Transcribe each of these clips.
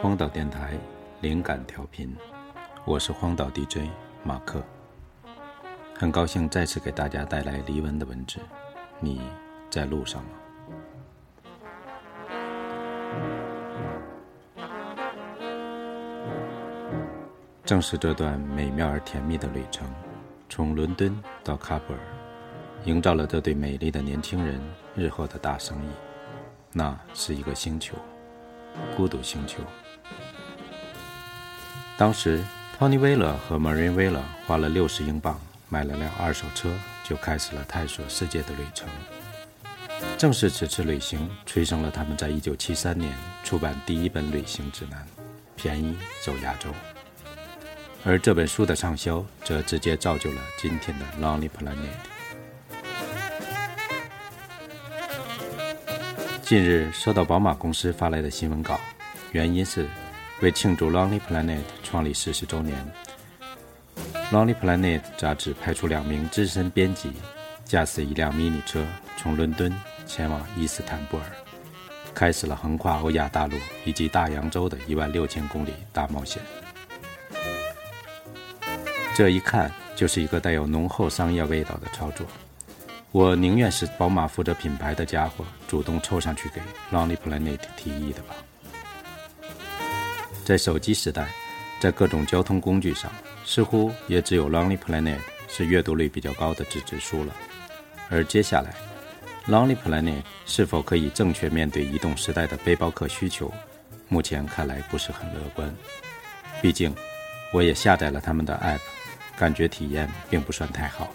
荒岛电台，灵感调频，我是荒岛 DJ 马克，很高兴再次给大家带来黎文的文字。你在路上吗？正是这段美妙而甜蜜的旅程，从伦敦到喀布尔，营造了这对美丽的年轻人日后的大生意。那是一个星球，孤独星球。当时，Tony w 勒 l e r 和 Marine w 勒 l e r 花了六十英镑买了辆二手车，就开始了探索世界的旅程。正是此次旅行，催生了他们在一九七三年出版第一本旅行指南《便宜走亚洲》。而这本书的畅销，则直接造就了今天的 Lonely Planet。近日收到宝马公司发来的新闻稿，原因是为庆祝 Lonely Planet 创立四十周年，Lonely Planet 杂志派出两名资深编辑，驾驶一辆迷你车，从伦敦前往伊斯坦布尔，开始了横跨欧亚大陆以及大洋洲的一万六千公里大冒险。这一看就是一个带有浓厚商业味道的操作。我宁愿是宝马负责品牌的家伙主动凑上去给 Lonely Planet 提议的吧。在手机时代，在各种交通工具上，似乎也只有 Lonely Planet 是阅读率比较高的纸质书了。而接下来，Lonely Planet 是否可以正确面对移动时代的背包客需求，目前看来不是很乐观。毕竟，我也下载了他们的 App。感觉体验并不算太好，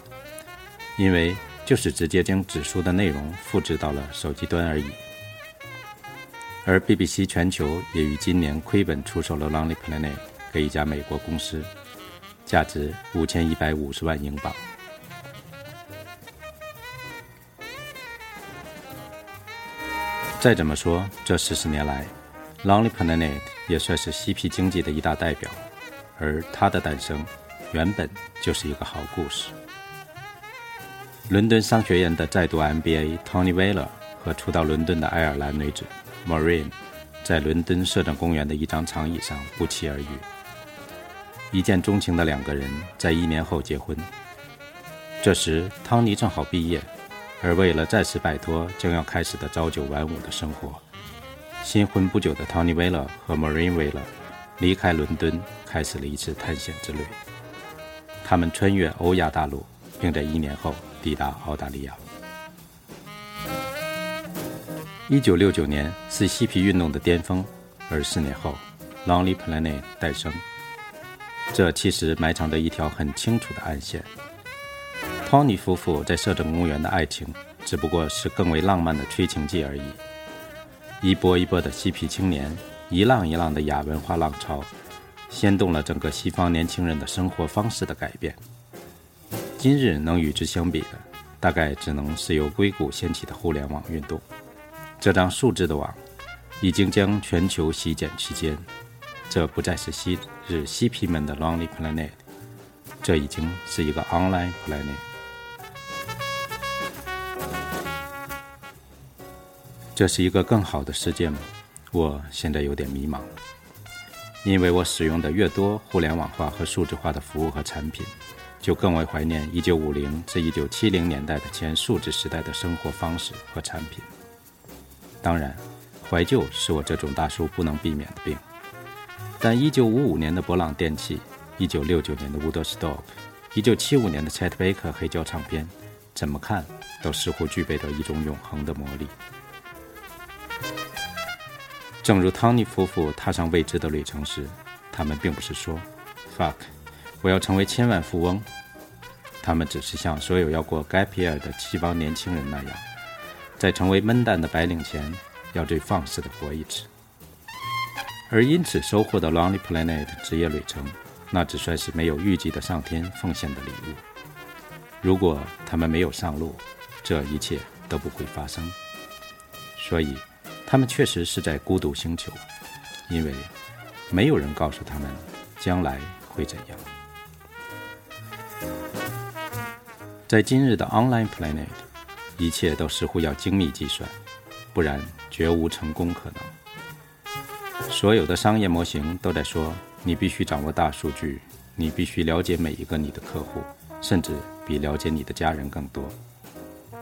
因为就是直接将指数的内容复制到了手机端而已。而 BBC 全球也于今年亏本出售了 Lonely Planet 给一家美国公司，价值五千一百五十万英镑。再怎么说，这四十年来，Lonely Planet 也算是嬉皮经济的一大代表，而它的诞生。原本就是一个好故事。伦敦商学院的在读 MBA Tony w 勒 l e r 和初到伦敦的爱尔兰女子 Marine，在伦敦摄政公园的一张长椅上不期而遇。一见钟情的两个人在一年后结婚。这时，汤尼正好毕业，而为了暂时摆脱将要开始的朝九晚五的生活，新婚不久的 Tony w 勒 l e r 和 Marine w 勒 l e r 离开伦敦，开始了一次探险之旅。他们穿越欧亚大陆，并在一年后抵达澳大利亚。一九六九年是嬉皮运动的巅峰，而四年后，Lonely Planet 诞生。这其实埋藏着一条很清楚的暗线：Tony 夫妇在摄政公园的爱情，只不过是更为浪漫的催情剂而已。一波一波的嬉皮青年，一浪一浪的亚文化浪潮。掀动了整个西方年轻人的生活方式的改变。今日能与之相比的，大概只能是由硅谷掀起的互联网运动。这张数字的网，已经将全球席卷其间。这不再是昔日嬉皮们的 Lonely Planet，这已经是一个 Online Planet。这是一个更好的世界吗？我现在有点迷茫。因为我使用的越多互联网化和数字化的服务和产品，就更为怀念1950至1970年代的前数字时代的生活方式和产品。当然，怀旧是我这种大叔不能避免的病。但1955年的博朗电器、1969年的 Woodstock、1975年的 Chet Baker 黑胶唱片，怎么看都似乎具备着一种永恒的魔力。正如汤尼夫妇踏上未知的旅程时，他们并不是说 “fuck”，我要成为千万富翁。他们只是像所有要过 gap year 的西方年轻人那样，在成为闷蛋的白领前，要最放肆的活一次。而因此收获的 Lonely Planet 职业旅程，那只算是没有预计的上天奉献的礼物。如果他们没有上路，这一切都不会发生。所以。他们确实是在孤独星球，因为没有人告诉他们将来会怎样。在今日的 Online Planet，一切都似乎要精密计算，不然绝无成功可能。所有的商业模型都在说，你必须掌握大数据，你必须了解每一个你的客户，甚至比了解你的家人更多。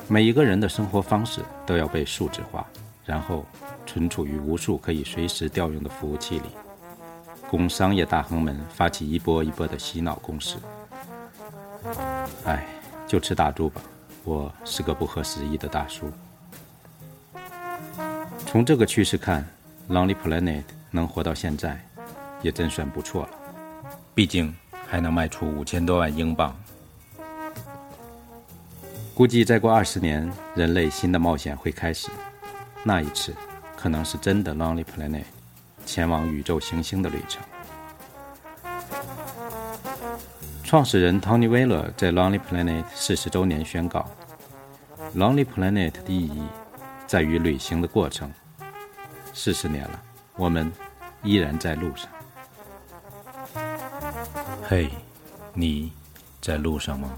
每一个人的生活方式都要被数字化，然后存储于无数可以随时调用的服务器里。供商业大亨们发起一波一波的洗脑攻势。哎，就吃大猪吧，我是个不合时宜的大叔。从这个趋势看，Lonely Planet 能活到现在，也真算不错了。毕竟还能卖出五千多万英镑。估计再过二十年，人类新的冒险会开始。那一次，可能是真的 Lonely Planet。前往宇宙行星的旅程。创始人 Tony Weiler 在 Lonely Planet 四十周年宣告：“Lonely Planet 的意义在于旅行的过程。四十年了，我们依然在路上。嘿，你在路上吗？”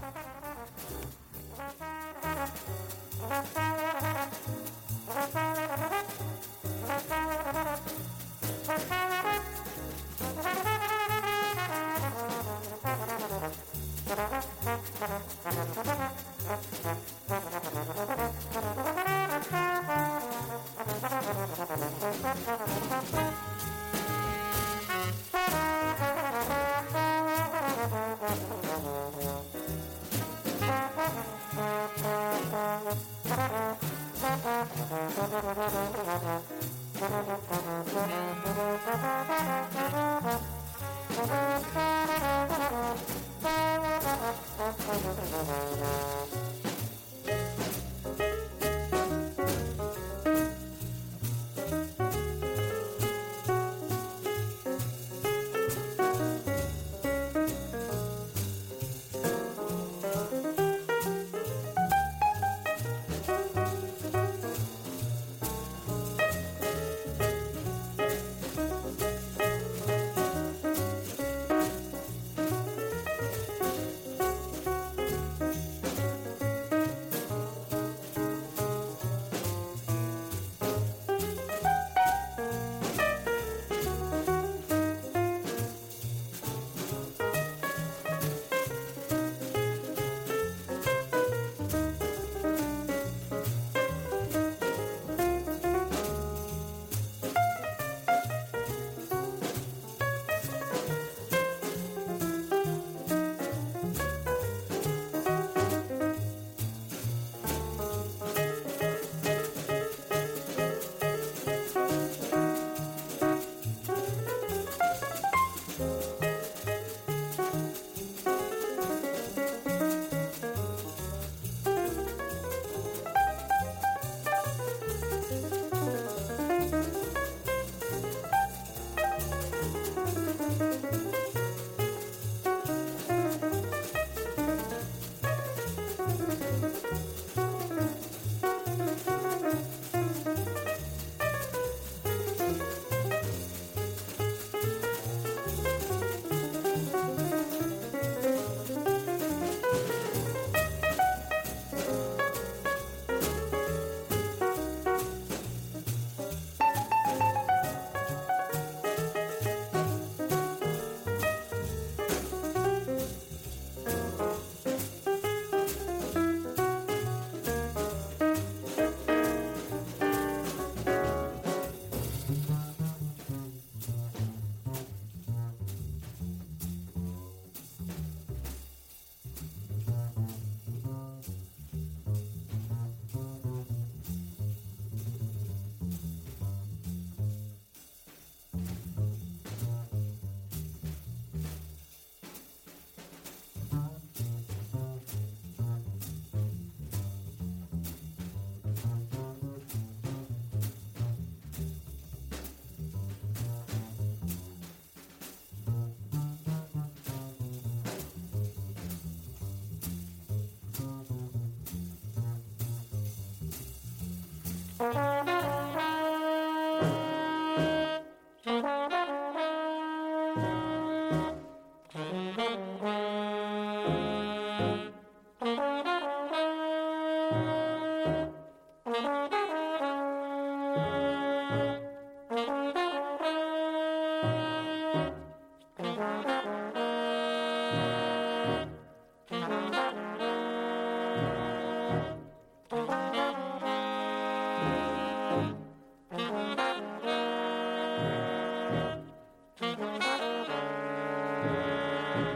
Bye. Yeah.